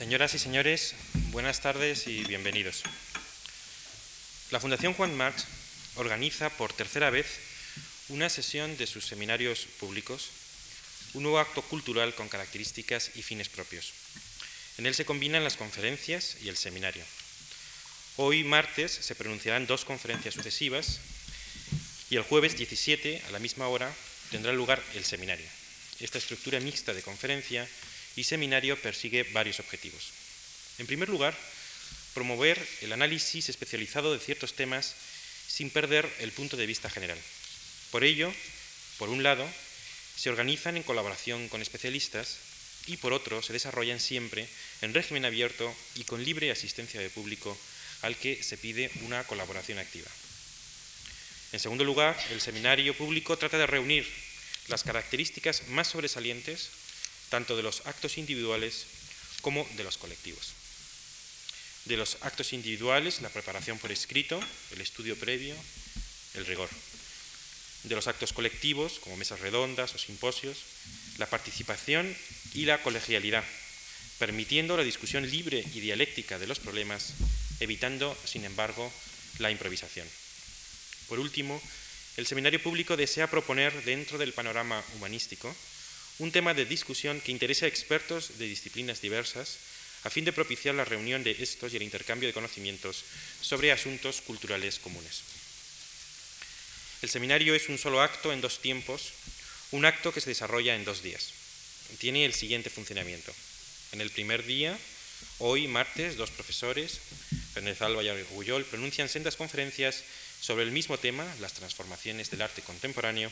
Señoras y señores, buenas tardes y bienvenidos. La Fundación Juan Marx organiza por tercera vez una sesión de sus seminarios públicos, un nuevo acto cultural con características y fines propios. En él se combinan las conferencias y el seminario. Hoy, martes, se pronunciarán dos conferencias sucesivas y el jueves 17, a la misma hora, tendrá lugar el seminario. Esta estructura mixta de conferencia y seminario persigue varios objetivos. En primer lugar, promover el análisis especializado de ciertos temas sin perder el punto de vista general. Por ello, por un lado, se organizan en colaboración con especialistas y por otro, se desarrollan siempre en régimen abierto y con libre asistencia de público al que se pide una colaboración activa. En segundo lugar, el seminario público trata de reunir las características más sobresalientes tanto de los actos individuales como de los colectivos. De los actos individuales, la preparación por escrito, el estudio previo, el rigor. De los actos colectivos, como mesas redondas o simposios, la participación y la colegialidad, permitiendo la discusión libre y dialéctica de los problemas, evitando, sin embargo, la improvisación. Por último, el seminario público desea proponer dentro del panorama humanístico un tema de discusión que interese a expertos de disciplinas diversas a fin de propiciar la reunión de estos y el intercambio de conocimientos sobre asuntos culturales comunes. El seminario es un solo acto en dos tiempos, un acto que se desarrolla en dos días. Tiene el siguiente funcionamiento. En el primer día, hoy, martes, dos profesores, Fernández Alba y Argullol, pronuncian sendas conferencias sobre el mismo tema, las transformaciones del arte contemporáneo,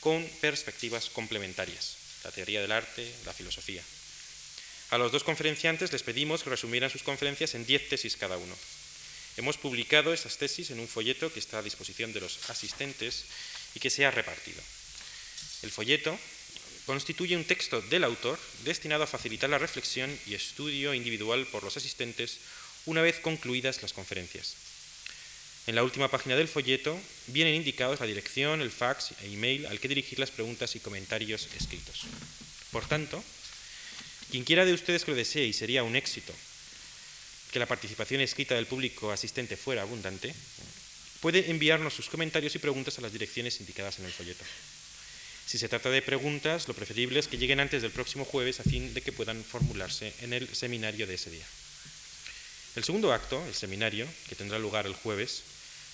con perspectivas complementarias, la teoría del arte, la filosofía. A los dos conferenciantes les pedimos que resumieran sus conferencias en diez tesis cada uno. Hemos publicado esas tesis en un folleto que está a disposición de los asistentes y que se ha repartido. El folleto constituye un texto del autor destinado a facilitar la reflexión y estudio individual por los asistentes una vez concluidas las conferencias. En la última página del folleto vienen indicados la dirección, el fax e email al que dirigir las preguntas y comentarios escritos. Por tanto, quien quiera de ustedes que lo desee y sería un éxito que la participación escrita del público asistente fuera abundante, puede enviarnos sus comentarios y preguntas a las direcciones indicadas en el folleto. Si se trata de preguntas, lo preferible es que lleguen antes del próximo jueves a fin de que puedan formularse en el seminario de ese día. El segundo acto, el seminario, que tendrá lugar el jueves,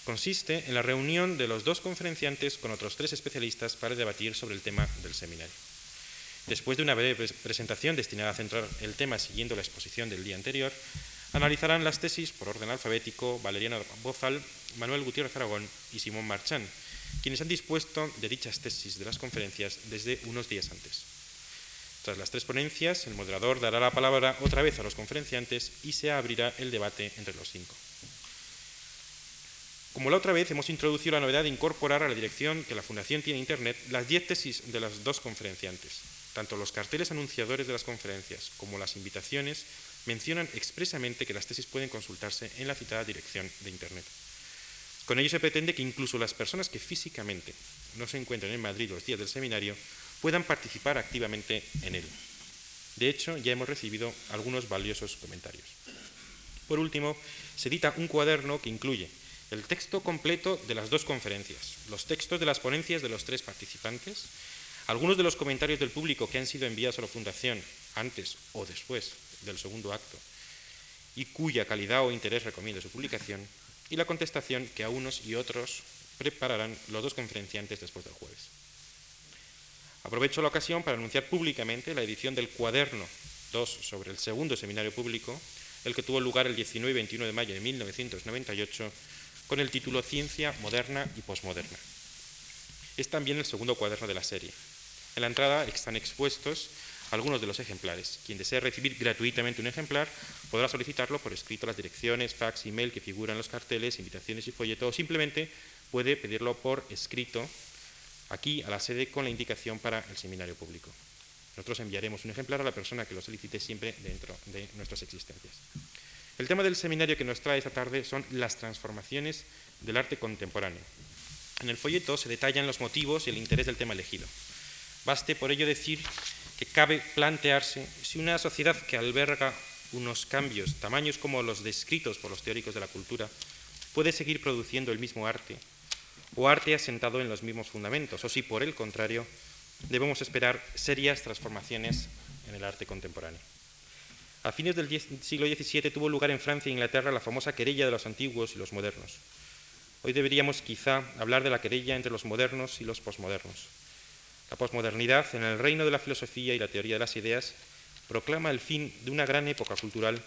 consiste en la reunión de los dos conferenciantes con otros tres especialistas para debatir sobre el tema del seminario. Después de una breve presentación destinada a centrar el tema siguiendo la exposición del día anterior, analizarán las tesis por orden alfabético Valeriano Bozal, Manuel Gutiérrez Aragón y Simón Marchán, quienes han dispuesto de dichas tesis de las conferencias desde unos días antes. Tras las tres ponencias, el moderador dará la palabra otra vez a los conferenciantes y se abrirá el debate entre los cinco. Como la otra vez, hemos introducido la novedad de incorporar a la dirección que la Fundación tiene Internet las diez tesis de los dos conferenciantes. Tanto los carteles anunciadores de las conferencias como las invitaciones mencionan expresamente que las tesis pueden consultarse en la citada dirección de Internet. Con ello se pretende que incluso las personas que físicamente no se encuentren en Madrid los días del seminario puedan participar activamente en él. De hecho, ya hemos recibido algunos valiosos comentarios. Por último, se edita un cuaderno que incluye el texto completo de las dos conferencias, los textos de las ponencias de los tres participantes, algunos de los comentarios del público que han sido enviados a la Fundación antes o después del segundo acto y cuya calidad o interés recomienda su publicación, y la contestación que a unos y otros prepararán los dos conferenciantes después del jueves. Aprovecho la ocasión para anunciar públicamente la edición del cuaderno 2 sobre el segundo seminario público, el que tuvo lugar el 19 y 21 de mayo de 1998, con el título Ciencia moderna y posmoderna. Es también el segundo cuaderno de la serie. En la entrada están expuestos algunos de los ejemplares. Quien desee recibir gratuitamente un ejemplar podrá solicitarlo por escrito a las direcciones, fax, email que figuran en los carteles, invitaciones y folletos, o simplemente puede pedirlo por escrito aquí a la sede con la indicación para el seminario público. Nosotros enviaremos un ejemplar a la persona que lo solicite siempre dentro de nuestras existencias. El tema del seminario que nos trae esta tarde son las transformaciones del arte contemporáneo. En el folleto se detallan los motivos y el interés del tema elegido. Baste por ello decir que cabe plantearse si una sociedad que alberga unos cambios, tamaños como los descritos por los teóricos de la cultura, puede seguir produciendo el mismo arte, o arte asentado en los mismos fundamentos, o si por el contrario debemos esperar serias transformaciones en el arte contemporáneo. A fines del siglo XVII tuvo lugar en Francia e Inglaterra la famosa querella de los antiguos y los modernos. Hoy deberíamos quizá hablar de la querella entre los modernos y los posmodernos. La posmodernidad, en el reino de la filosofía y la teoría de las ideas, proclama el fin de una gran época cultural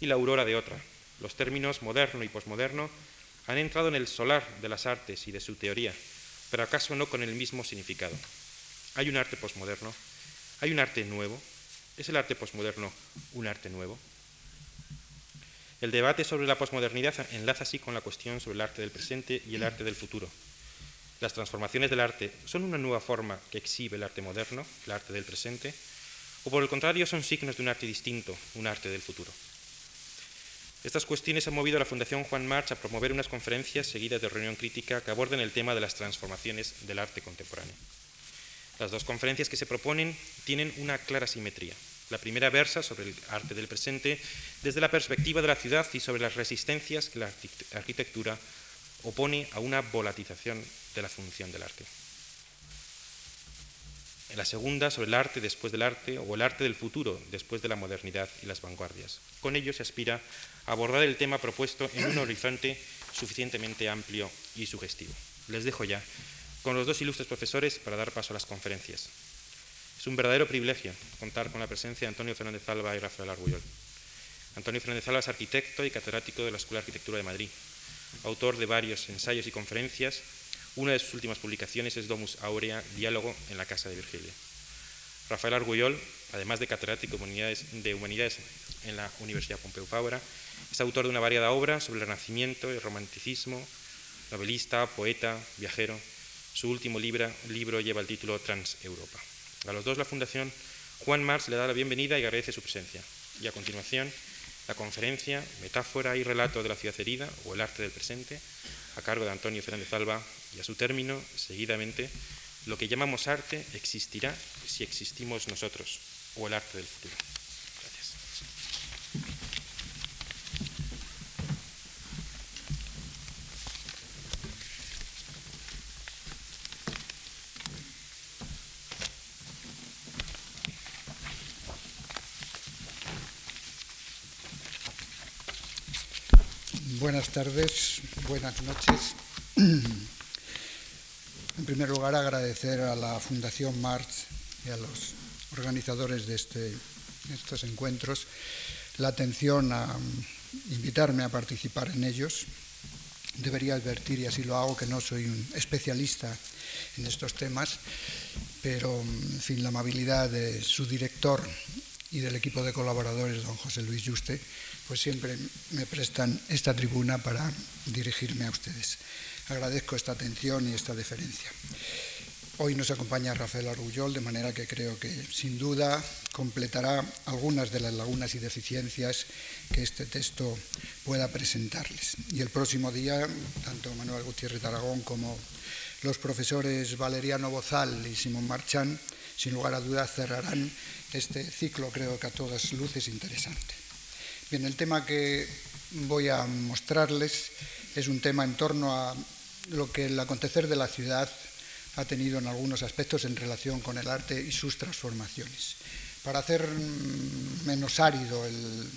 y la aurora de otra. Los términos moderno y posmoderno han entrado en el solar de las artes y de su teoría, pero acaso no con el mismo significado. Hay un arte posmoderno, hay un arte nuevo. ¿Es el arte posmoderno un arte nuevo? El debate sobre la posmodernidad enlaza así con la cuestión sobre el arte del presente y el arte del futuro. Las transformaciones del arte son una nueva forma que exhibe el arte moderno, el arte del presente, o por el contrario son signos de un arte distinto, un arte del futuro. Estas cuestiones han movido a la Fundación Juan March a promover unas conferencias seguidas de reunión crítica que aborden el tema de las transformaciones del arte contemporáneo. Las dos conferencias que se proponen tienen una clara simetría. La primera versa sobre el arte del presente desde la perspectiva de la ciudad y sobre las resistencias que la arquitectura opone a una volatización de la función del arte. La segunda, sobre el arte después del arte o el arte del futuro después de la modernidad y las vanguardias. Con ello se aspira abordar el tema propuesto en un horizonte suficientemente amplio y sugestivo. Les dejo ya con los dos ilustres profesores para dar paso a las conferencias. Es un verdadero privilegio contar con la presencia de Antonio Fernández Alba y Rafael Argullol. Antonio Fernández Alba es arquitecto y catedrático de la Escuela de Arquitectura de Madrid, autor de varios ensayos y conferencias una de sus últimas publicaciones es Domus Aurea, Diálogo en la Casa de Virgilio. Rafael Argullol, además de catedrático de Humanidades en la Universidad Pompeu Fabra, es autor de una variada obra sobre el Renacimiento y el Romanticismo, novelista, poeta, viajero. Su último libro, lleva el título Trans-Europa. A los dos la Fundación Juan Marx le da la bienvenida y agradece su presencia. Y a continuación, la conferencia Metáfora y relato de la ciudad herida o el arte del presente, a cargo de Antonio Fernández Alba, y a su término, seguidamente, lo que llamamos arte existirá si existimos nosotros, o el arte del futuro. Gracias. Buenas tardes, buenas noches. En primer lugar, agradecer a la Fundación Marx y a los organizadores de este, estos encuentros la atención a invitarme a participar en ellos. Debería advertir, y así lo hago, que no soy un especialista en estos temas, pero en fin, la amabilidad de su director y del equipo de colaboradores, don José Luis Juste, pues siempre me prestan esta tribuna para dirigirme a ustedes. Agradezco esta atención y esta deferencia. Hoy nos acompaña Rafael Argullol, de manera que creo que sin duda completará algunas de las lagunas y deficiencias que este texto pueda presentarles. Y el próximo día, tanto Manuel Gutiérrez Aragón como los profesores Valeriano Bozal y Simón Marchán, sin lugar a dudas, cerrarán este ciclo, creo que a todas luces interesante. Bien, el tema que voy a mostrarles es un tema en torno a lo que el acontecer de la ciudad ha tenido en algunos aspectos en relación con el arte y sus transformaciones. Para hacer menos árido el,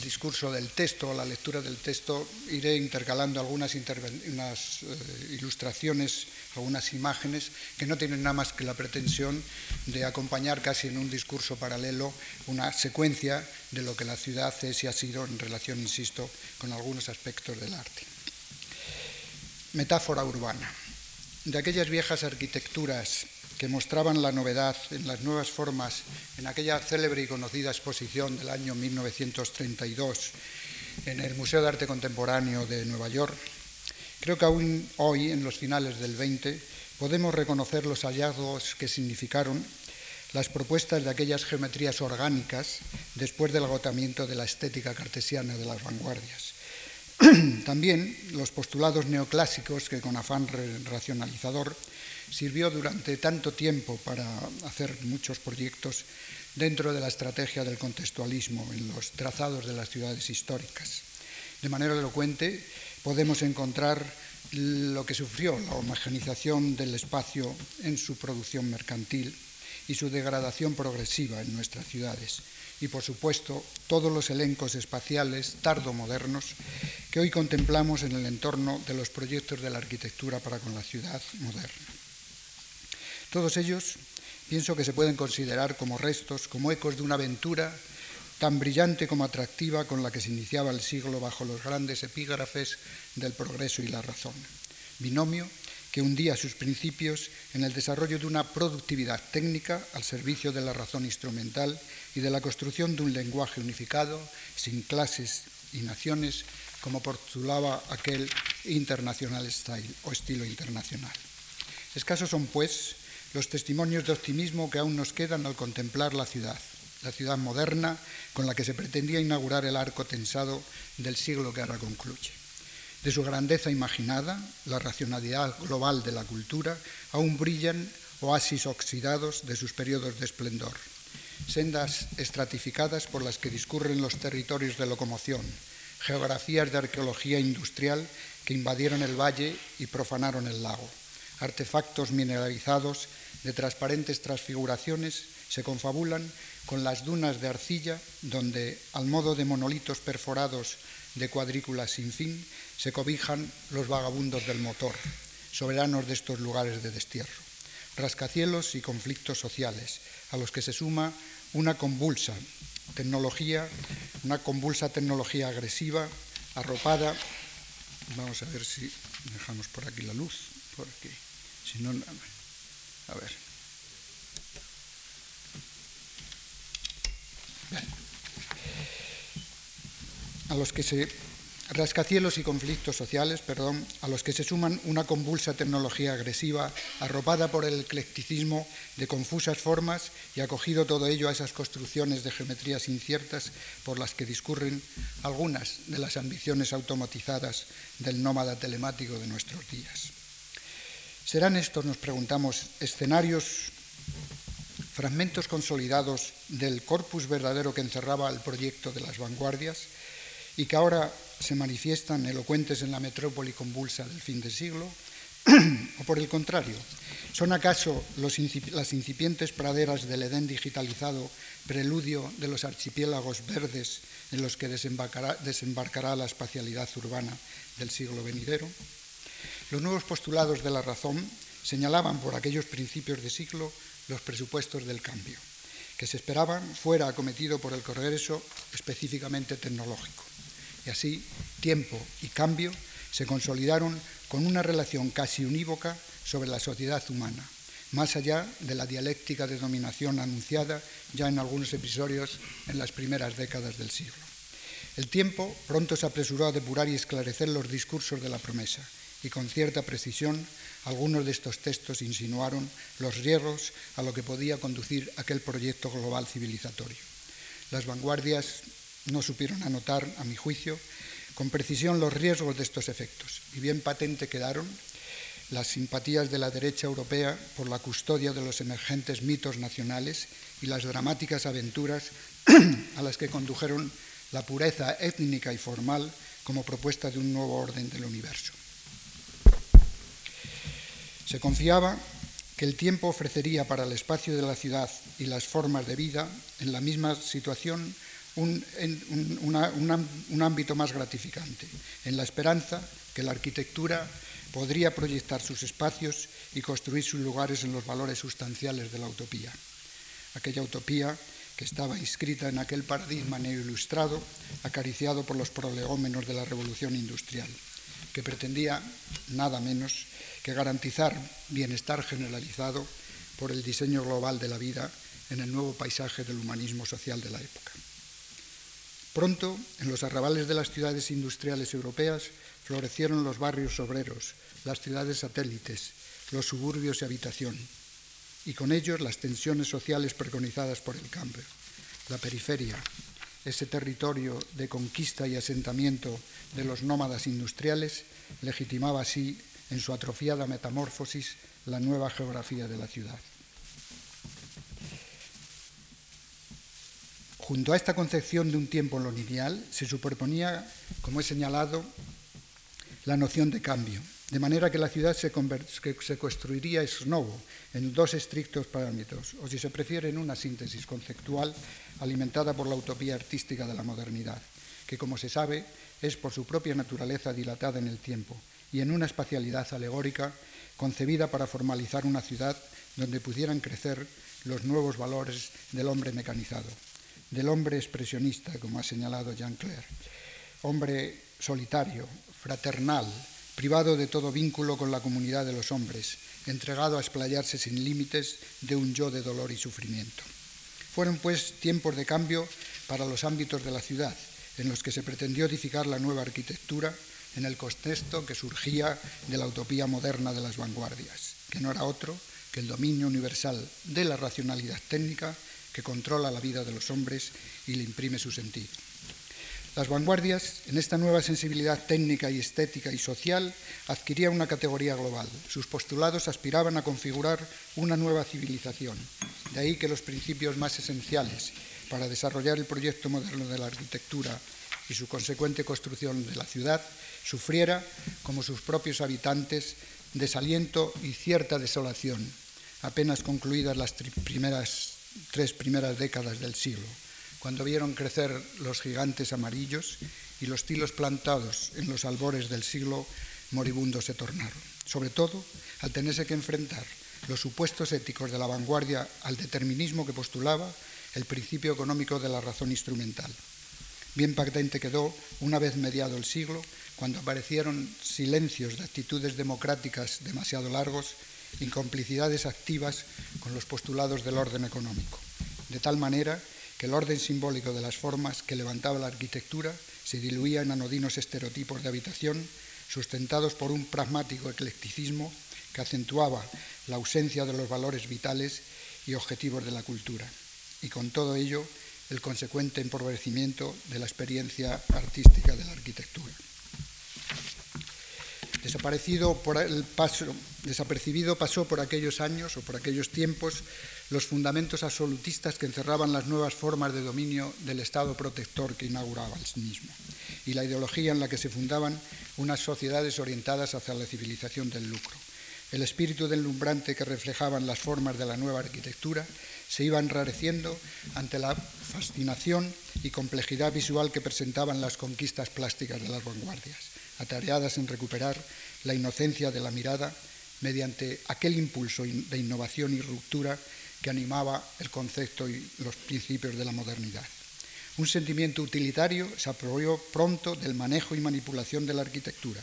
discurso del texto, la lectura del texto, iré intercalando algunas unas, eh, ilustraciones, algunas imágenes que no tienen nada más que la pretensión de acompañar casi en un discurso paralelo una secuencia de lo que la ciudad es y ha sido en relación, insisto, con algunos aspectos del arte. Metáfora urbana, de aquellas viejas arquitecturas que mostraban la novedad en las nuevas formas en aquella célebre y conocida exposición del año 1932 en el Museo de Arte Contemporáneo de Nueva York, creo que aún hoy, en los finales del 20, podemos reconocer los hallazgos que significaron las propuestas de aquellas geometrías orgánicas después del agotamiento de la estética cartesiana de las vanguardias También los postulados neoclásicos que con afán racionalizador sirvió durante tanto tiempo para hacer muchos proyectos dentro de la estrategia del contextualismo en los trazados de las ciudades históricas. De manera elocuente podemos encontrar lo que sufrió la homogeneización del espacio en su producción mercantil y su degradación progresiva en nuestras ciudades. Y, por supuesto, todos los elencos espaciales tardo-modernos que hoy contemplamos en el entorno de los proyectos de la arquitectura para con la ciudad moderna. Todos ellos pienso que se pueden considerar como restos, como ecos de una aventura tan brillante como atractiva con la que se iniciaba el siglo bajo los grandes epígrafes del progreso y la razón. Binomio que hundía sus principios en el desarrollo de una productividad técnica al servicio de la razón instrumental y de la construcción de un lenguaje unificado, sin clases y naciones, como postulaba aquel international style o estilo internacional. Escasos son, pues, los testimonios de optimismo que aún nos quedan al contemplar la ciudad, la ciudad moderna con la que se pretendía inaugurar el arco tensado del siglo que ahora concluye. De su grandeza imaginada, la racionalidad global de la cultura, aún brillan oasis oxidados de sus periodos de esplendor, sendas estratificadas por las que discurren los territorios de locomoción, geografías de arqueología industrial que invadieron el valle y profanaron el lago, artefactos mineralizados de transparentes transfiguraciones se confabulan con las dunas de arcilla, donde, al modo de monolitos perforados de cuadrículas sin fin, se cobijan los vagabundos del motor, soberanos de estos lugares de destierro, rascacielos y conflictos sociales, a los que se suma una convulsa tecnología, una convulsa tecnología agresiva, arropada. Vamos a ver si dejamos por aquí la luz, por aquí. Si no, a ver. A los que se rascacielos y conflictos sociales, perdón, a los que se suman una convulsa tecnología agresiva, arropada por el eclecticismo de confusas formas y acogido todo ello a esas construcciones de geometrías inciertas por las que discurren algunas de las ambiciones automatizadas del nómada telemático de nuestros días. ¿Serán estos, nos preguntamos, escenarios fragmentos consolidados del corpus verdadero que encerraba el proyecto de las vanguardias y que ahora se manifiestan elocuentes en la metrópoli convulsa del fin del siglo, o por el contrario, ¿son acaso las incipientes praderas del Edén digitalizado preludio de los archipiélagos verdes en los que desembarcará, desembarcará la espacialidad urbana del siglo venidero? Los nuevos postulados de la razón señalaban por aquellos principios de siglo los presupuestos del cambio, que se esperaban fuera acometido por el progreso específicamente tecnológico. Y así, tiempo y cambio se consolidaron con una relación casi unívoca sobre la sociedad humana, más allá de la dialéctica de dominación anunciada ya en algunos episodios en las primeras décadas del siglo. El tiempo pronto se apresuró a depurar y esclarecer los discursos de la promesa, y con cierta precisión algunos de estos textos insinuaron los riesgos a lo que podía conducir aquel proyecto global civilizatorio. Las vanguardias no supieron anotar, a mi juicio, con precisión los riesgos de estos efectos, y bien patente quedaron las simpatías de la derecha europea por la custodia de los emergentes mitos nacionales y las dramáticas aventuras a las que condujeron la pureza étnica y formal como propuesta de un nuevo orden del universo. Se confiaba que el tiempo ofrecería para el espacio de la ciudad y las formas de vida en la misma situación un, ámbito más gratificante, en la esperanza que la arquitectura podría proyectar sus espacios y construir sus lugares en los valores sustanciales de la utopía. Aquella utopía que estaba inscrita en aquel paradigma neoilustrado, acariciado por los prolegómenos de la revolución industrial, que pretendía nada menos que garantizar bienestar generalizado por el diseño global de la vida en el nuevo paisaje del humanismo social de la época. Pronto, en los arrabales de las ciudades industriales europeas, florecieron los barrios obreros, las ciudades satélites, los suburbios y habitación, y con ellos las tensiones sociales preconizadas por el cambio. La periferia, ese territorio de conquista y asentamiento de los nómadas industriales, legitimaba así en su atrofiada metamorfosis la nueva geografía de la ciudad. Junto a esta concepción de un tiempo lo lineal se superponía, como he señalado, la noción de cambio, de manera que la ciudad se, construiría ex novo en dos estrictos parámetros, o si se prefiere en una síntesis conceptual alimentada por la utopía artística de la modernidad, que como se sabe es por su propia naturaleza dilatada en el tiempo y en una espacialidad alegórica concebida para formalizar una ciudad donde pudieran crecer los nuevos valores del hombre mecanizado, del hombre expresionista, como ha señalado Jean Claire, hombre solitario, fraternal, privado de todo vínculo con la comunidad de los hombres, entregado a explayarse sin límites de un yo de dolor y sufrimiento. Fueron, pues, tiempos de cambio para los ámbitos de la ciudad, en los que se pretendió edificar la nueva arquitectura en el contexto que surgía de la utopía moderna de las vanguardias, que no era otro que el dominio universal de la racionalidad técnica que controla la vida de los hombres y le imprime su sentido. Las vanguardias, en esta nueva sensibilidad técnica y estética y social, adquirían una categoría global. Sus postulados aspiraban a configurar una nueva civilización. De ahí que los principios más esenciales para desarrollar el proyecto moderno de la arquitectura y su consecuente construcción de la ciudad sufriera, como sus propios habitantes, desaliento y cierta desolación, apenas concluidas las primeras, tres primeras décadas del siglo cuando vieron crecer los gigantes amarillos y los tilos plantados en los albores del siglo moribundo se tornaron. Sobre todo al tenerse que enfrentar los supuestos éticos de la vanguardia al determinismo que postulaba el principio económico de la razón instrumental. Bien patente quedó, una vez mediado el siglo, cuando aparecieron silencios de actitudes democráticas demasiado largos, incomplicidades activas con los postulados del orden económico, de tal manera que el orden simbólico de las formas que levantaba la arquitectura se diluía en anodinos estereotipos de habitación sustentados por un pragmático eclecticismo que acentuaba la ausencia de los valores vitales y objetivos de la cultura, y con todo ello el consecuente empobrecimiento de la experiencia artística de la arquitectura. Desaparecido por el paso, desapercibido pasó por aquellos años o por aquellos tiempos los fundamentos absolutistas que encerraban las nuevas formas de dominio del Estado protector que inauguraba el mismo y la ideología en la que se fundaban unas sociedades orientadas hacia la civilización del lucro. El espíritu deslumbrante que reflejaban las formas de la nueva arquitectura se iba enrareciendo ante la fascinación y complejidad visual que presentaban las conquistas plásticas de las vanguardias, atareadas en recuperar la inocencia de la mirada mediante aquel impulso de innovación y ruptura que animaba el concepto y los principios de la modernidad. Un sentimiento utilitario se apropió pronto del manejo y manipulación de la arquitectura.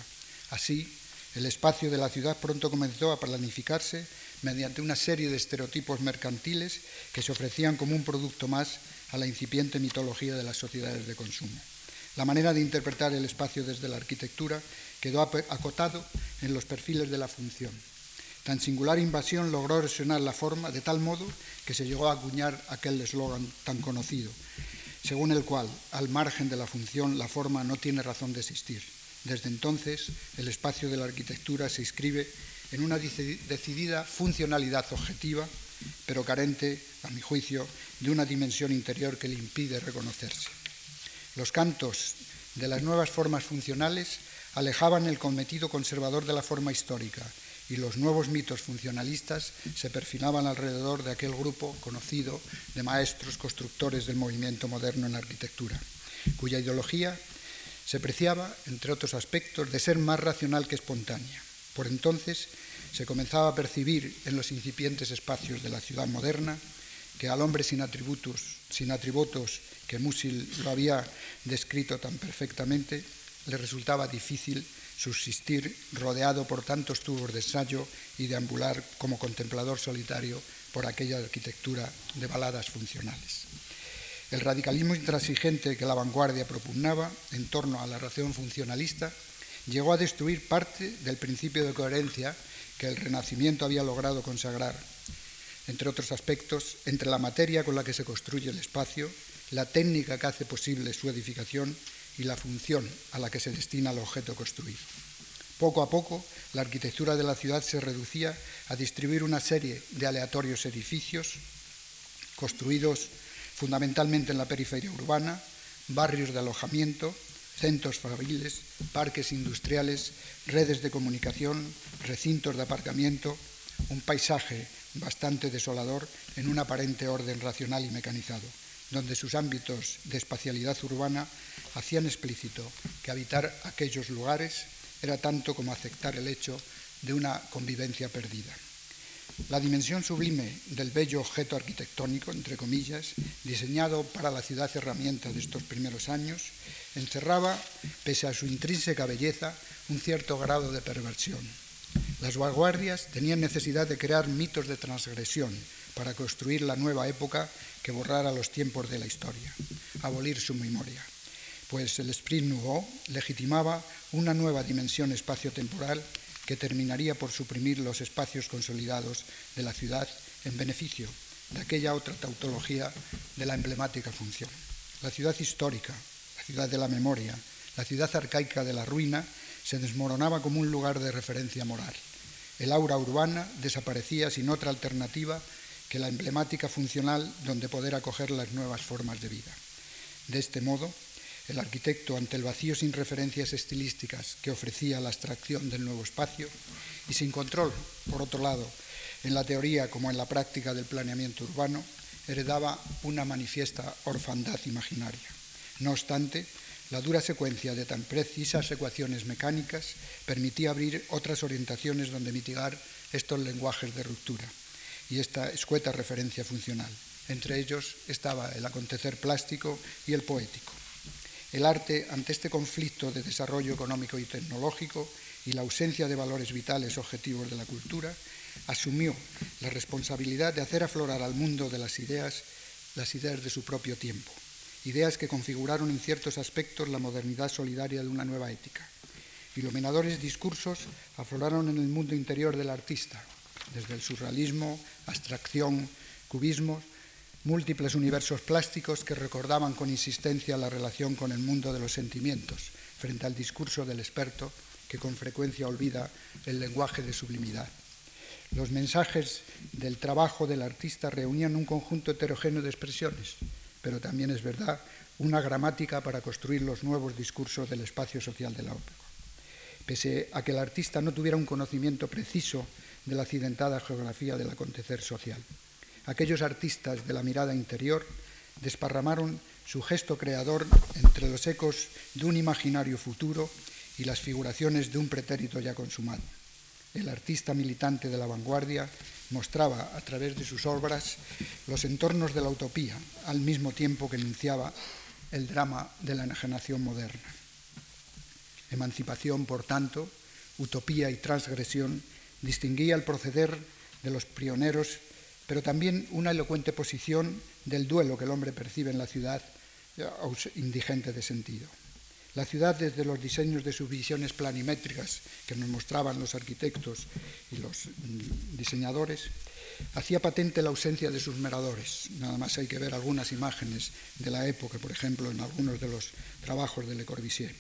Así, el espacio de la ciudad pronto comenzó a planificarse mediante una serie de estereotipos mercantiles que se ofrecían como un producto más a la incipiente mitología de las sociedades de consumo. La manera de interpretar el espacio desde la arquitectura quedó acotado en los perfiles de la función, Tan singular invasión logró erosionar la forma de tal modo que se llegó a acuñar aquel eslogan tan conocido, según el cual, al margen de la función, la forma no tiene razón de existir. Desde entonces, el espacio de la arquitectura se inscribe en una decidida funcionalidad objetiva, pero carente, a mi juicio, de una dimensión interior que le impide reconocerse. Los cantos de las nuevas formas funcionales alejaban el cometido conservador de la forma histórica y los nuevos mitos funcionalistas se perfilaban alrededor de aquel grupo conocido de maestros constructores del movimiento moderno en arquitectura, cuya ideología se preciaba, entre otros aspectos, de ser más racional que espontánea. Por entonces se comenzaba a percibir en los incipientes espacios de la ciudad moderna que al hombre sin atributos, sin atributos que Musil lo había descrito tan perfectamente, le resultaba difícil subsistir rodeado por tantos tubos de ensayo y deambular como contemplador solitario por aquella arquitectura de baladas funcionales. El radicalismo intransigente que la vanguardia propugnaba en torno a la razón funcionalista llegó a destruir parte del principio de coherencia que el Renacimiento había logrado consagrar, entre otros aspectos, entre la materia con la que se construye el espacio, la técnica que hace posible su edificación y la función a la que se destina el objeto construido. Poco a poco, la arquitectura de la ciudad se reducía a distribuir una serie de aleatorios edificios construidos fundamentalmente en la periferia urbana, barrios de alojamiento, centros fabriles, parques industriales, redes de comunicación, recintos de aparcamiento, un paisaje bastante desolador en un aparente orden racional y mecanizado, donde sus ámbitos de espacialidad urbana hacían explícito que habitar aquellos lugares era tanto como aceptar el hecho de una convivencia perdida. La dimensión sublime del bello objeto arquitectónico, entre comillas, diseñado para la ciudad herramienta de estos primeros años, encerraba, pese a su intrínseca belleza, un cierto grado de perversión. Las vanguardias tenían necesidad de crear mitos de transgresión para construir la nueva época que borrara los tiempos de la historia, abolir su memoria, pues el Esprit Nouveau legitimaba una nueva dimensión espacio-temporal que terminaría por suprimir los espacios consolidados de la ciudad en beneficio de aquella otra tautología de la emblemática función. La ciudad histórica, la ciudad de la memoria, la ciudad arcaica de la ruina, se desmoronaba como un lugar de referencia moral. El aura urbana desaparecía sin otra alternativa que la emblemática funcional donde poder acoger las nuevas formas de vida. De este modo, el arquitecto, ante el vacío sin referencias estilísticas que ofrecía la abstracción del nuevo espacio y sin control, por otro lado, en la teoría como en la práctica del planeamiento urbano, heredaba una manifiesta orfandad imaginaria. No obstante, la dura secuencia de tan precisas ecuaciones mecánicas permitía abrir otras orientaciones donde mitigar estos lenguajes de ruptura y esta escueta referencia funcional. Entre ellos estaba el acontecer plástico y el poético. El arte, ante este conflicto de desarrollo económico y tecnológico y la ausencia de valores vitales objetivos de la cultura, asumió la responsabilidad de hacer aflorar al mundo de las ideas las ideas de su propio tiempo, ideas que configuraron en ciertos aspectos la modernidad solidaria de una nueva ética. Iluminadores discursos afloraron en el mundo interior del artista, desde el surrealismo, abstracción, cubismo, múltiples universos plásticos que recordaban con insistencia la relación con el mundo de los sentimientos, frente al discurso del experto que con frecuencia olvida el lenguaje de sublimidad. Los mensajes del trabajo del artista reunían un conjunto heterogéneo de expresiones, pero también es verdad una gramática para construir los nuevos discursos del espacio social de la ópera. Pese a que el artista no tuviera un conocimiento preciso de la accidentada geografía del acontecer social aquellos artistas de la mirada interior desparramaron su gesto creador entre los ecos de un imaginario futuro y las figuraciones de un pretérito ya consumado. El artista militante de la vanguardia mostraba a través de sus obras los entornos de la utopía, al mismo tiempo que enunciaba el drama de la enajenación moderna. Emancipación, por tanto, utopía y transgresión distinguía el proceder de los pioneros pero también una elocuente posición del duelo que el hombre percibe en la ciudad eh, indigente de sentido. La ciudad, desde los diseños de sus visiones planimétricas que nos mostraban los arquitectos y los mm, diseñadores, hacía patente la ausencia de sus meradores. Nada más hay que ver algunas imágenes de la época, por ejemplo, en algunos de los trabajos de Le Corbusier.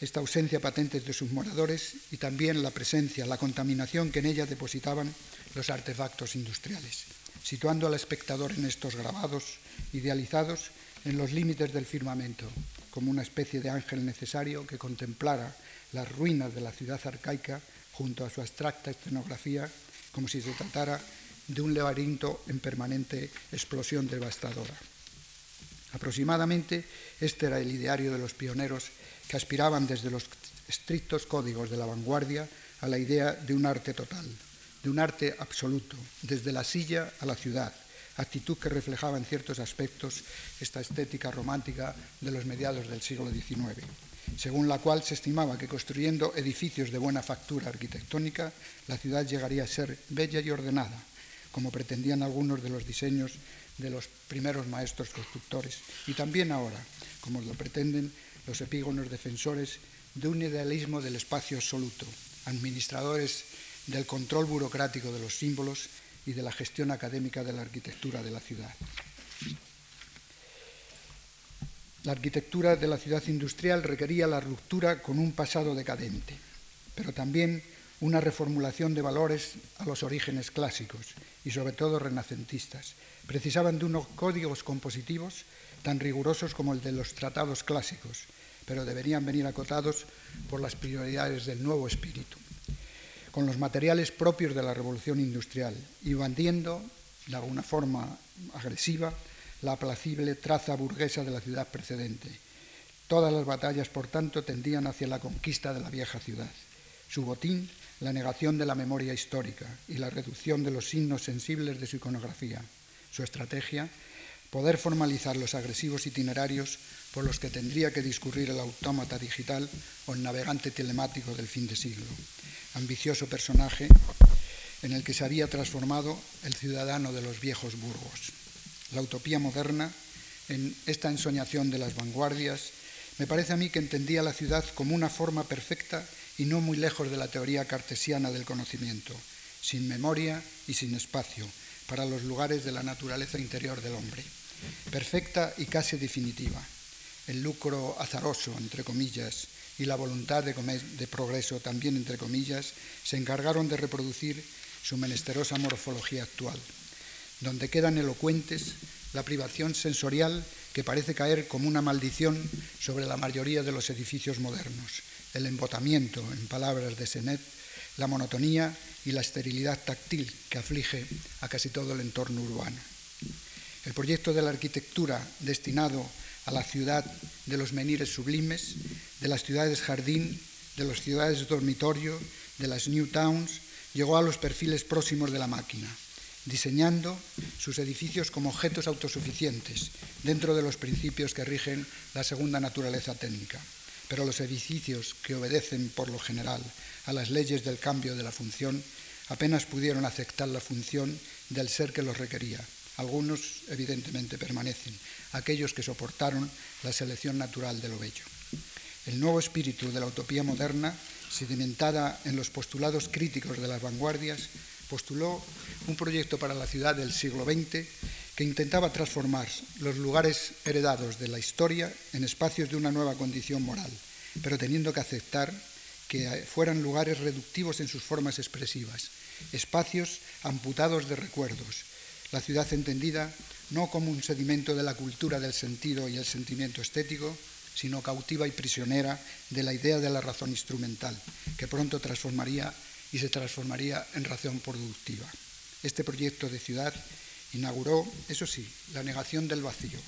Esta ausencia patente de sus moradores y también la presencia, la contaminación que en ella depositaban los artefactos industriales, situando al espectador en estos grabados idealizados en los límites del firmamento, como una especie de ángel necesario que contemplara las ruinas de la ciudad arcaica junto a su abstracta escenografía, como si se tratara de un laberinto en permanente explosión devastadora. Aproximadamente este era el ideario de los pioneros que aspiraban desde los estrictos códigos de la vanguardia a la idea de un arte total, de un arte absoluto, desde la silla a la ciudad, actitud que reflejaba en ciertos aspectos esta estética romántica de los mediados del siglo XIX, según la cual se estimaba que construyendo edificios de buena factura arquitectónica, la ciudad llegaría a ser bella y ordenada, como pretendían algunos de los diseños de los primeros maestros constructores, y también ahora, como lo pretenden los epígonos defensores de un idealismo del espacio absoluto, administradores del control burocrático de los símbolos y de la gestión académica de la arquitectura de la ciudad. La arquitectura de la ciudad industrial requería la ruptura con un pasado decadente, pero también una reformulación de valores a los orígenes clásicos y sobre todo renacentistas. Precisaban de unos códigos compositivos tan rigurosos como el de los tratados clásicos, pero deberían venir acotados por las prioridades del nuevo espíritu, con los materiales propios de la revolución industrial y bandiendo, de alguna forma agresiva, la aplacible traza burguesa de la ciudad precedente. Todas las batallas, por tanto, tendían hacia la conquista de la vieja ciudad. Su botín, la negación de la memoria histórica y la reducción de los signos sensibles de su iconografía. Su estrategia, poder formalizar los agresivos itinerarios por los que tendría que discurrir el autómata digital o el navegante telemático del fin de siglo. Ambicioso personaje en el que se había transformado el ciudadano de los viejos burgos. La utopía moderna, en esta ensoñación de las vanguardias, me parece a mí que entendía la ciudad como una forma perfecta y no muy lejos de la teoría cartesiana del conocimiento, sin memoria y sin espacio, para los lugares de la naturaleza interior del hombre, perfecta y casi definitiva. El lucro azaroso, entre comillas, y la voluntad de, progreso, también entre comillas, se encargaron de reproducir su menesterosa morfología actual, donde quedan elocuentes la privación sensorial que parece caer como una maldición sobre la mayoría de los edificios modernos, el embotamiento, en palabras de Senet, la monotonía y la esterilidad táctil que aflige a casi todo el entorno urbano. El proyecto de la arquitectura destinado a la ciudad de los menires sublimes, de las ciudades jardín, de las ciudades dormitorio, de las new towns, llegó a los perfiles próximos de la máquina, diseñando sus edificios como objetos autosuficientes dentro de los principios que rigen la segunda naturaleza técnica. Pero los edificios que obedecen por lo general a las leyes del cambio de la función apenas pudieron aceptar la función del ser que los requería. Algunos, evidentemente, permanecen, aquellos que soportaron la selección natural de lo bello. El nuevo espíritu de la utopía moderna sedimentada en los postulados críticos de las vanguardias, postuló un proyecto para la ciudad del siglo XX que intentaba transformar los lugares heredados de la historia en espacios de una nueva condición moral, pero teniendo que aceptar que fueran lugares reductivos en sus formas expresivas, espacios amputados de recuerdos, la ciudad entendida no como un sedimento de la cultura del sentido y el sentimiento estético, sino cautiva y prisionera de la idea de la razón instrumental, que pronto transformaría y se transformaría en razón productiva. Este proyecto de ciudad inauguró, eso sí, la negación del vacío,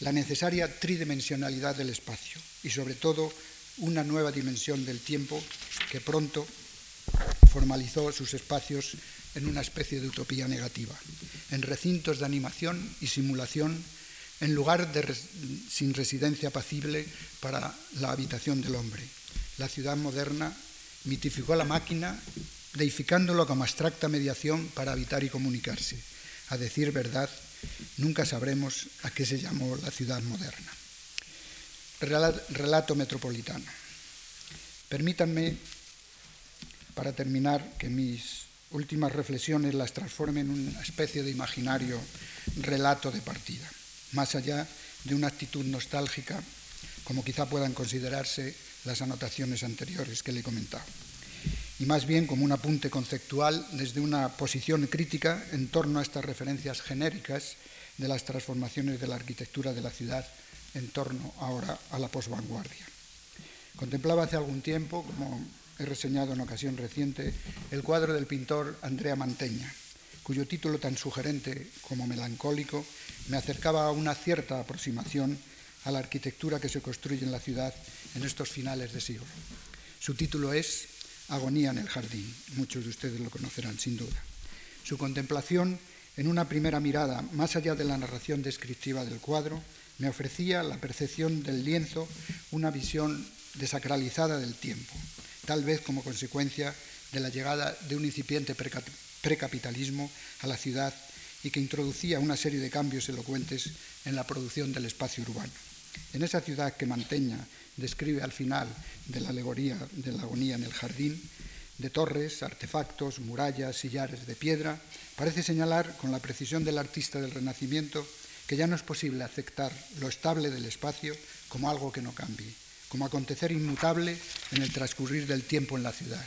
la necesaria tridimensionalidad del espacio y sobre todo una nueva dimensión del tiempo que pronto formalizó sus espacios en una especie de utopía negativa, en recintos de animación y simulación en lugar de sin residencia apacible para la habitación del hombre. La ciudad moderna mitificó la máquina, deificándolo como abstracta mediación para habitar y comunicarse. A decir verdad, nunca sabremos a qué se llamó la ciudad moderna. Relato metropolitano. Permítanme, para terminar, que mis últimas reflexiones las transforme en una especie de imaginario relato de partida más allá de una actitud nostálgica, como quizá puedan considerarse las anotaciones anteriores que le he comentado, y más bien como un apunte conceptual desde una posición crítica en torno a estas referencias genéricas de las transformaciones de la arquitectura de la ciudad en torno ahora a la posvanguardia. Contemplaba hace algún tiempo, como he reseñado en ocasión reciente, el cuadro del pintor Andrea Manteña, cuyo título tan sugerente como melancólico me acercaba a una cierta aproximación a la arquitectura que se construye en la ciudad en estos finales de siglo. Su título es Agonía en el jardín. Muchos de ustedes lo conocerán sin duda. Su contemplación, en una primera mirada, más allá de la narración descriptiva del cuadro, me ofrecía la percepción del lienzo una visión desacralizada del tiempo, tal vez como consecuencia de la llegada de un incipiente precapitalismo a la ciudad y que introducía una serie de cambios elocuentes en la producción del espacio urbano. En esa ciudad que Manteña describe al final de la alegoría de la agonía en el jardín, de torres, artefactos, murallas, sillares de piedra, parece señalar con la precisión del artista del Renacimiento que ya no es posible aceptar lo estable del espacio como algo que no cambie, como acontecer inmutable en el transcurrir del tiempo en la ciudad.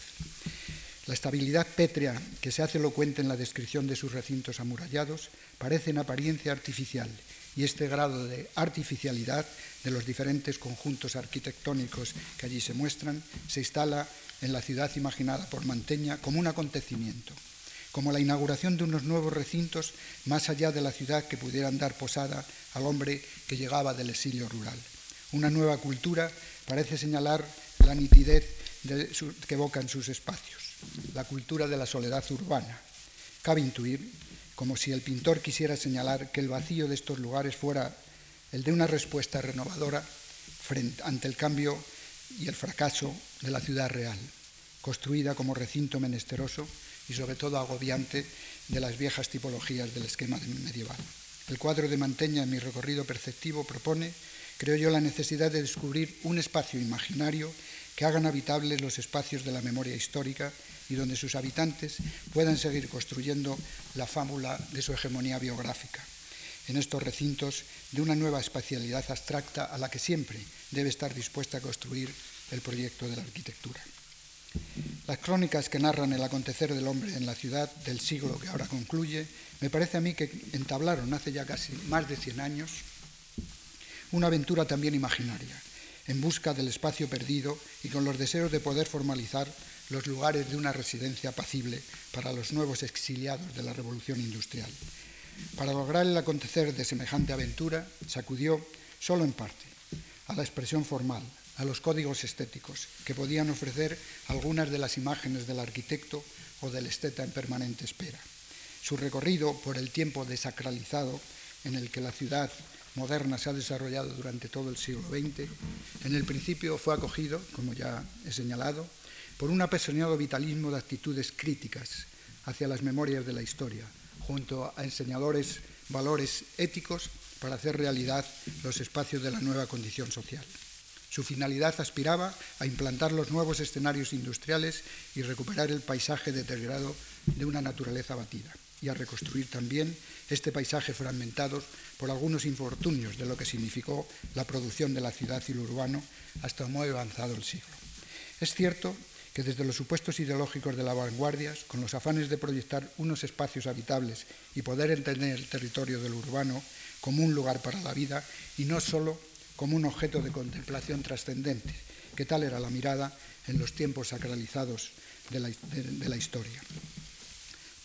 La estabilidad pétrea que se hace elocuente en la descripción de sus recintos amurallados parece en apariencia artificial y este grado de artificialidad de los diferentes conjuntos arquitectónicos que allí se muestran se instala en la ciudad imaginada por Manteña como un acontecimiento, como la inauguración de unos nuevos recintos más allá de la ciudad que pudieran dar posada al hombre que llegaba del exilio rural. Una nueva cultura parece señalar la nitidez que evocan sus espacios la cultura de la soledad urbana. Cabe intuir, como si el pintor quisiera señalar que el vacío de estos lugares fuera el de una respuesta renovadora ante el cambio y el fracaso de la ciudad real, construida como recinto menesteroso y sobre todo agobiante de las viejas tipologías del esquema medieval. El cuadro de Manteña en mi recorrido perceptivo propone, creo yo, la necesidad de descubrir un espacio imaginario que hagan habitables los espacios de la memoria histórica y donde sus habitantes puedan seguir construyendo la fábula de su hegemonía biográfica. En estos recintos de una nueva espacialidad abstracta a la que siempre debe estar dispuesta a construir el proyecto de la arquitectura. Las crónicas que narran el acontecer del hombre en la ciudad del siglo que ahora concluye, me parece a mí que entablaron hace ya casi más de 100 años una aventura también imaginaria, en busca del espacio perdido y con los deseos de poder formalizar los lugares de una residencia apacible para los nuevos exiliados de la revolución industrial. Para lograr el acontecer de semejante aventura, sacudió, solo en parte, a la expresión formal, a los códigos estéticos que podían ofrecer algunas de las imágenes del arquitecto o del esteta en permanente espera. Su recorrido por el tiempo desacralizado en el que la ciudad moderna se ha desarrollado durante todo el siglo XX, en el principio fue acogido, como ya he señalado, por un apasionado vitalismo de actitudes críticas hacia las memorias de la historia, junto a enseñadores valores éticos para hacer realidad los espacios de la nueva condición social. Su finalidad aspiraba a implantar los nuevos escenarios industriales y recuperar el paisaje deteriorado de una naturaleza batida y a reconstruir también este paisaje fragmentado por algunos infortunios de lo que significó la producción de la ciudad y lo urbano hasta muy avanzado el siglo. Es cierto que desde los supuestos ideológicos de las vanguardias, con los afanes de proyectar unos espacios habitables y poder entender el territorio del urbano como un lugar para la vida y no solo como un objeto de contemplación trascendente, que tal era la mirada en los tiempos sacralizados de la, de la historia.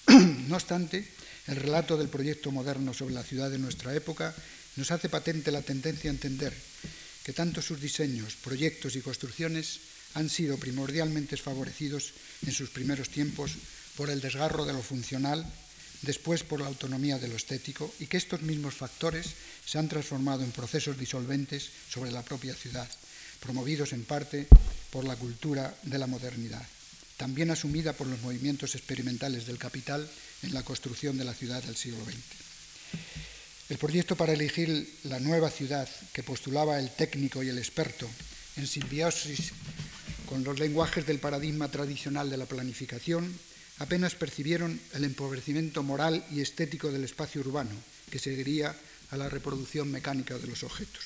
No obstante, el relato del proyecto moderno sobre la ciudad de nuestra época nos hace patente la tendencia a entender que tanto sus diseños, proyectos y construcciones han sido primordialmente favorecidos en sus primeros tiempos por el desgarro de lo funcional, después por la autonomía de lo estético y que estos mismos factores se han transformado en procesos disolventes sobre la propia ciudad, promovidos en parte por la cultura de la modernidad también asumida por los movimientos experimentales del capital en la construcción de la ciudad del siglo XX. El proyecto para elegir la nueva ciudad que postulaba el técnico y el experto en simbiosis con los lenguajes del paradigma tradicional de la planificación, apenas percibieron el empobrecimiento moral y estético del espacio urbano que seguiría a la reproducción mecánica de los objetos.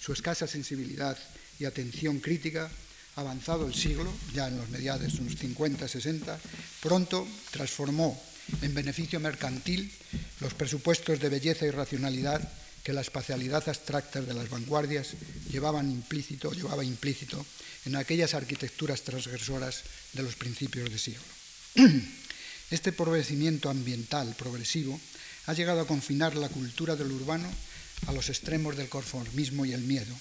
Su escasa sensibilidad y atención crítica avanzado el siglo, ya en los mediados de los 50, 60, pronto transformó en beneficio mercantil los presupuestos de belleza y racionalidad que la espacialidad abstracta de las vanguardias llevaban implícito, llevaba implícito en aquellas arquitecturas transgresoras de los principios de siglo. Este progresimiento ambiental progresivo ha llegado a confinar la cultura del urbano a los extremos del conformismo y el miedo,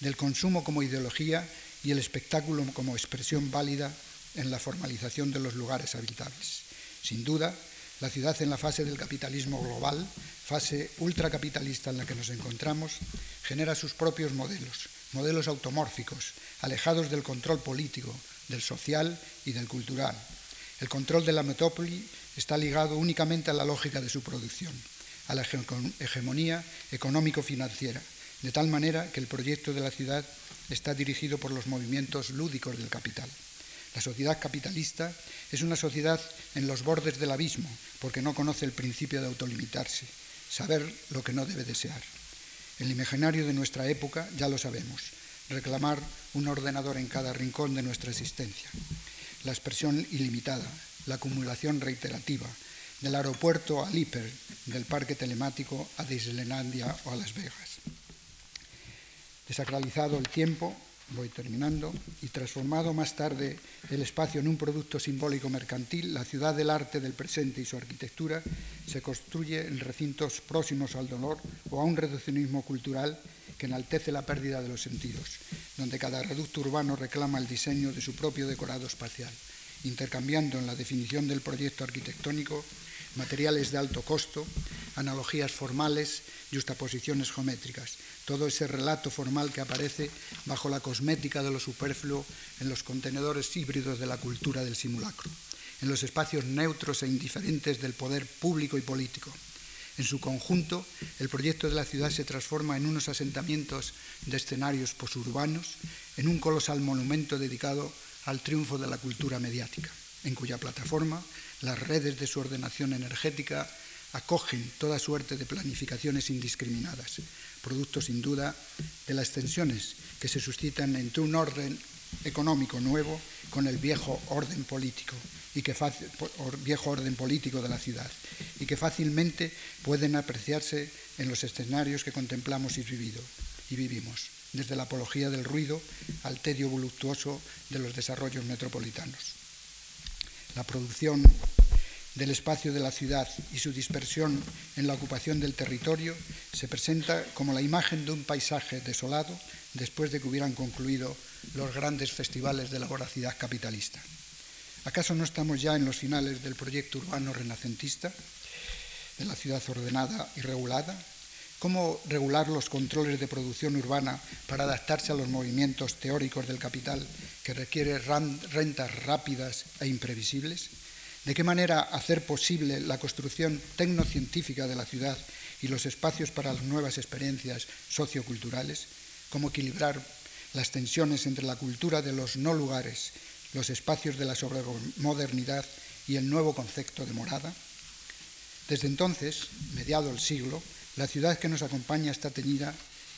del consumo como ideología y el espectáculo como expresión válida en la formalización de los lugares habitables. Sin duda, la ciudad en la fase del capitalismo global, fase ultracapitalista en la que nos encontramos, genera sus propios modelos, modelos automórficos, alejados del control político, del social y del cultural. El control de la metrópoli está ligado únicamente a la lógica de su producción, a la hegemonía económico-financiera, de tal manera que el proyecto de la ciudad está dirigido por los movimientos lúdicos del capital. La sociedad capitalista es una sociedad en los bordes del abismo, porque no conoce el principio de autolimitarse, saber lo que no debe desear. El imaginario de nuestra época ya lo sabemos, reclamar un ordenador en cada rincón de nuestra existencia. la expresión ilimitada, la acumulación reiterativa, del aeropuerto al hiper, del parque telemático a Disneylandia o a Las Vegas. Desacralizado el tiempo, voy terminando, y transformado más tarde el espacio en un producto simbólico mercantil, la ciudad del arte del presente y su arquitectura se construye en recintos próximos al dolor o a un reduccionismo cultural que enaltece la pérdida de los sentidos, donde cada reducto urbano reclama el diseño de su propio decorado espacial, intercambiando en la definición del proyecto arquitectónico materiales de alto costo, analogías formales, justaposiciones geométricas, todo ese relato formal que aparece bajo la cosmética de lo superfluo en los contenedores híbridos de la cultura del simulacro, en los espacios neutros e indiferentes del poder público y político. En su conjunto, el proyecto de la ciudad se transforma en unos asentamientos de escenarios posurbanos, en un colosal monumento dedicado al triunfo de la cultura mediática, en cuya plataforma las redes de su ordenación energética acogen toda suerte de planificaciones indiscriminadas, producto sin duda de las tensiones que se suscitan entre un orden económico nuevo con el viejo orden político y que viejo orden político de la ciudad y que fácilmente pueden apreciarse en los escenarios que contemplamos y, vivido, y vivimos, desde la apología del ruido al tedio voluptuoso de los desarrollos metropolitanos. La producción del espacio de la ciudad y su dispersión en la ocupación del territorio se presenta como la imagen de un paisaje desolado después de que hubieran concluido los grandes festivales de la voracidad capitalista. ¿Acaso no estamos ya en los finales del proyecto urbano renacentista, de la ciudad ordenada y regulada? ¿Cómo regular los controles de producción urbana para adaptarse a los movimientos teóricos del capital que requiere rentas rápidas e imprevisibles? De qué manera hacer posible la construcción tecnocientífica de la ciudad y los espacios para las nuevas experiencias socioculturales, cómo equilibrar las tensiones entre la cultura de los no lugares, los espacios de la sobremodernidad y el nuevo concepto de morada. Desde entonces, mediado el siglo, la ciudad que nos acompaña está teñida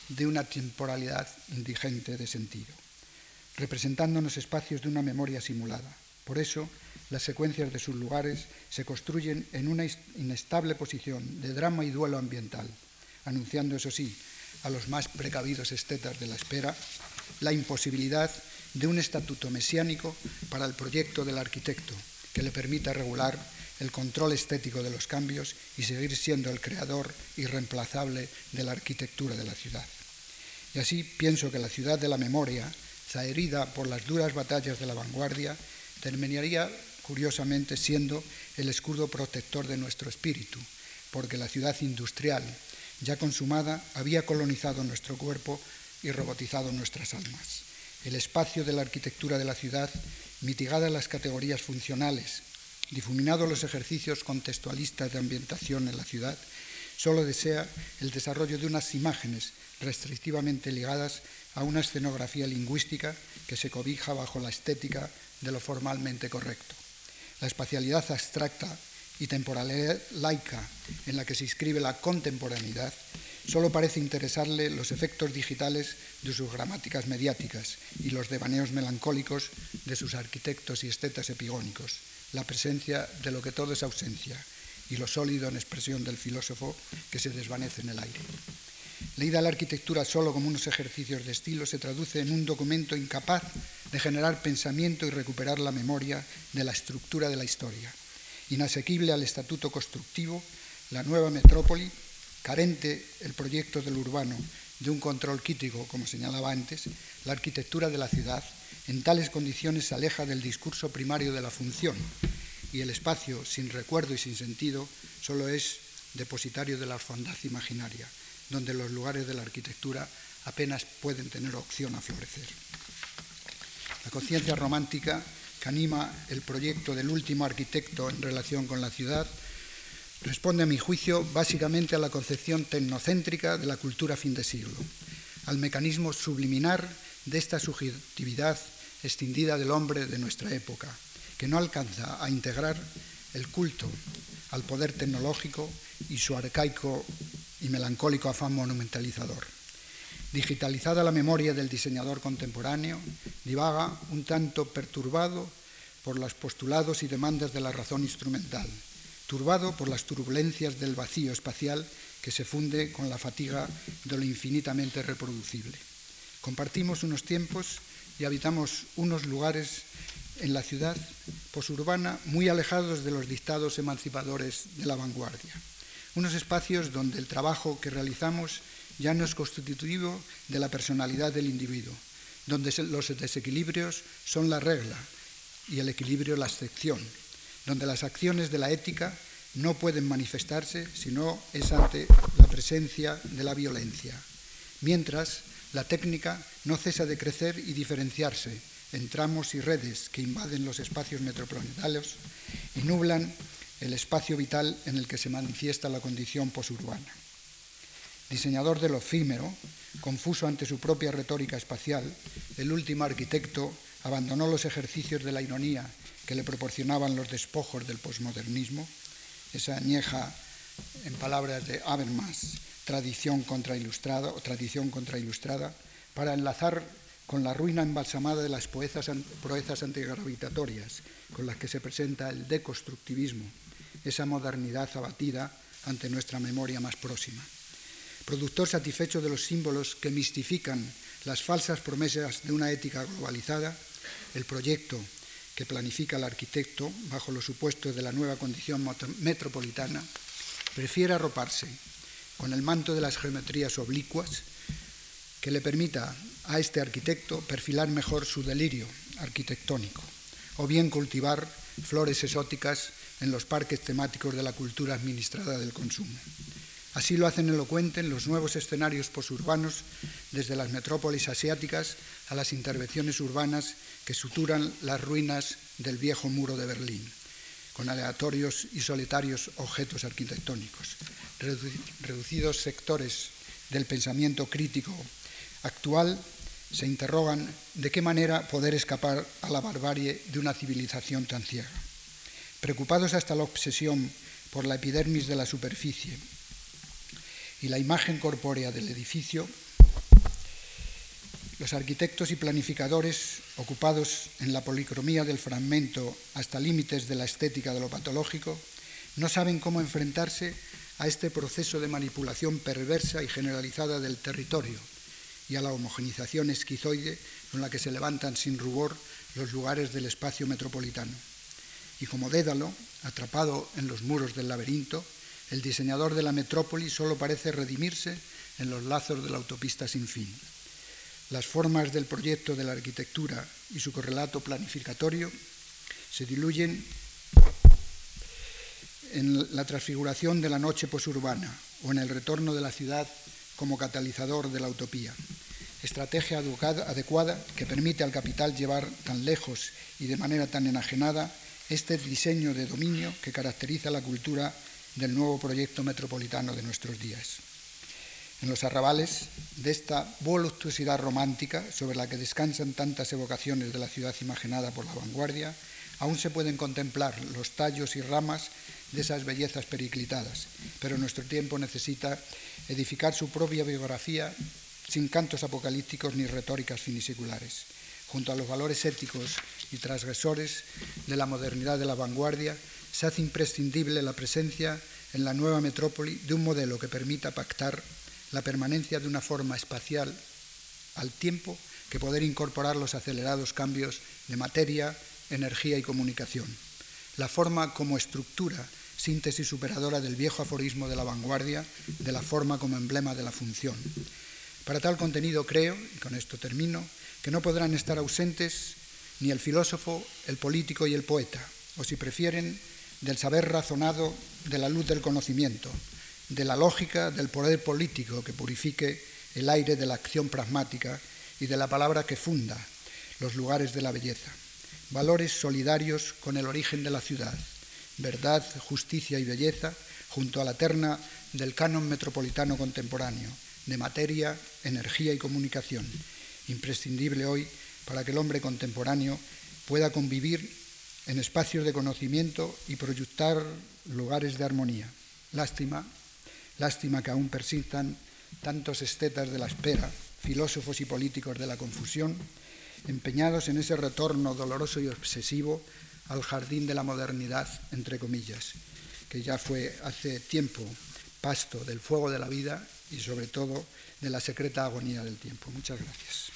de una temporalidad indigente de sentido, representándonos espacios de una memoria simulada. Por eso, las secuencias de sus lugares se construyen en una inestable posición de drama y duelo ambiental, anunciando, eso sí, a los más precavidos estetas de la espera, la imposibilidad de un estatuto mesiánico para el proyecto del arquitecto que le permita regular el control estético de los cambios y seguir siendo el creador irreemplazable de la arquitectura de la ciudad. Y así pienso que la ciudad de la memoria, zaherida por las duras batallas de la vanguardia, terminaría curiosamente siendo el escudo protector de nuestro espíritu, porque la ciudad industrial, ya consumada, había colonizado nuestro cuerpo y robotizado nuestras almas. El espacio de la arquitectura de la ciudad, mitigadas las categorías funcionales, difuminados los ejercicios contextualistas de ambientación en la ciudad, solo desea el desarrollo de unas imágenes restrictivamente ligadas a una escenografía lingüística que se cobija bajo la estética de lo formalmente correcto. La espacialidad abstracta y temporalidad laica en la que se inscribe la contemporaneidad solo parece interesarle los efectos digitales de sus gramáticas mediáticas y los devaneos melancólicos de sus arquitectos y estetas epigónicos, la presencia de lo que todo es ausencia y lo sólido en expresión del filósofo que se desvanece en el aire. Leída la arquitectura solo como unos ejercicios de estilo, se traduce en un documento incapaz de generar pensamiento y recuperar la memoria de la estructura de la historia. Inasequible al estatuto constructivo, la nueva metrópoli, carente el proyecto del urbano de un control crítico, como señalaba antes, la arquitectura de la ciudad en tales condiciones se aleja del discurso primario de la función y el espacio sin recuerdo y sin sentido solo es depositario de la orfandad imaginaria donde los lugares de la arquitectura apenas pueden tener opción a florecer. La conciencia romántica que anima el proyecto del último arquitecto en relación con la ciudad responde, a mi juicio, básicamente a la concepción tecnocéntrica de la cultura fin de siglo, al mecanismo subliminar de esta subjetividad extendida del hombre de nuestra época, que no alcanza a integrar el culto al poder tecnológico y su arcaico y melancólico afán monumentalizador. Digitalizada la memoria del diseñador contemporáneo, divaga un tanto perturbado por los postulados y demandas de la razón instrumental, turbado por las turbulencias del vacío espacial que se funde con la fatiga de lo infinitamente reproducible. Compartimos unos tiempos y habitamos unos lugares en la ciudad posurbana muy alejados de los dictados emancipadores de la vanguardia. Unos espacios donde el trabajo que realizamos ya no es constitutivo de la personalidad del individuo, donde los desequilibrios son la regla y el equilibrio la excepción, donde las acciones de la ética no pueden manifestarse si no es ante la presencia de la violencia, mientras la técnica no cesa de crecer y diferenciarse en tramos y redes que invaden los espacios metropolitanos y nublan el espacio vital en el que se manifiesta la condición posurbana. Diseñador de lo efímero, confuso ante su propia retórica espacial, el último arquitecto abandonó los ejercicios de la ironía que le proporcionaban los despojos del posmodernismo, esa añeja, en palabras de Habermas, tradición contrailustrada o tradición contrailustrada, para enlazar con la ruina embalsamada de las proezas antigravitatorias con las que se presenta el deconstructivismo, esa modernidad abatida ante nuestra memoria más próxima. Productor satisfecho de los símbolos que mistifican las falsas promesas de una ética globalizada, el proyecto que planifica el arquitecto bajo los supuestos de la nueva condición metropolitana prefiere arroparse con el manto de las geometrías oblicuas que le permita a este arquitecto perfilar mejor su delirio arquitectónico, o bien cultivar flores exóticas en los parques temáticos de la cultura administrada del consumo. Así lo hacen elocuentes los nuevos escenarios posurbanos, desde las metrópolis asiáticas a las intervenciones urbanas que suturan las ruinas del viejo muro de Berlín, con aleatorios y solitarios objetos arquitectónicos, reducidos sectores del pensamiento crítico actual se interrogan de qué manera poder escapar a la barbarie de una civilización tan ciega. Preocupados hasta la obsesión por la epidermis de la superficie y la imagen corpórea del edificio, los arquitectos y planificadores, ocupados en la policromía del fragmento hasta límites de la estética de lo patológico, no saben cómo enfrentarse a este proceso de manipulación perversa y generalizada del territorio y a la homogenización esquizoide con la que se levantan sin rubor los lugares del espacio metropolitano. Y como Dédalo, atrapado en los muros del laberinto, el diseñador de la metrópoli solo parece redimirse en los lazos de la autopista sin fin. Las formas del proyecto de la arquitectura y su correlato planificatorio se diluyen en la transfiguración de la noche posurbana o en el retorno de la ciudad como catalizador de la utopía. Estrategia adecuada que permite al capital llevar tan lejos y de manera tan enajenada este diseño de dominio que caracteriza la cultura del nuevo proyecto metropolitano de nuestros días. En los arrabales de esta voluptuosidad romántica sobre la que descansan tantas evocaciones de la ciudad imaginada por la vanguardia, aún se pueden contemplar los tallos y ramas de esas bellezas periclitadas, pero nuestro tiempo necesita edificar su propia biografía sin cantos apocalípticos ni retóricas finisiculares. Junto a los valores éticos y transgresores de la modernidad de la vanguardia, se hace imprescindible la presencia en la nueva metrópoli de un modelo que permita pactar la permanencia de una forma espacial al tiempo que poder incorporar los acelerados cambios de materia, energía y comunicación. La forma como estructura síntesis superadora del viejo aforismo de la vanguardia, de la forma como emblema de la función. Para tal contenido creo, y con esto termino, que no podrán estar ausentes ni el filósofo, el político y el poeta, o si prefieren, del saber razonado de la luz del conocimiento, de la lógica del poder político que purifique el aire de la acción pragmática y de la palabra que funda los lugares de la belleza, valores solidarios con el origen de la ciudad, verdad, justicia y belleza, junto a la terna del canon metropolitano contemporáneo, de materia, energía y comunicación, imprescindible hoy para que el hombre contemporáneo pueda convivir en espacios de conocimiento y proyectar lugares de armonía. Lástima, lástima que aún persistan tantos estetas de la espera, filósofos y políticos de la confusión, empeñados en ese retorno doloroso y obsesivo al jardín de la modernidad, entre comillas, que ya fue hace tiempo pasto del fuego de la vida y sobre todo de la secreta agonía del tiempo. Muchas gracias.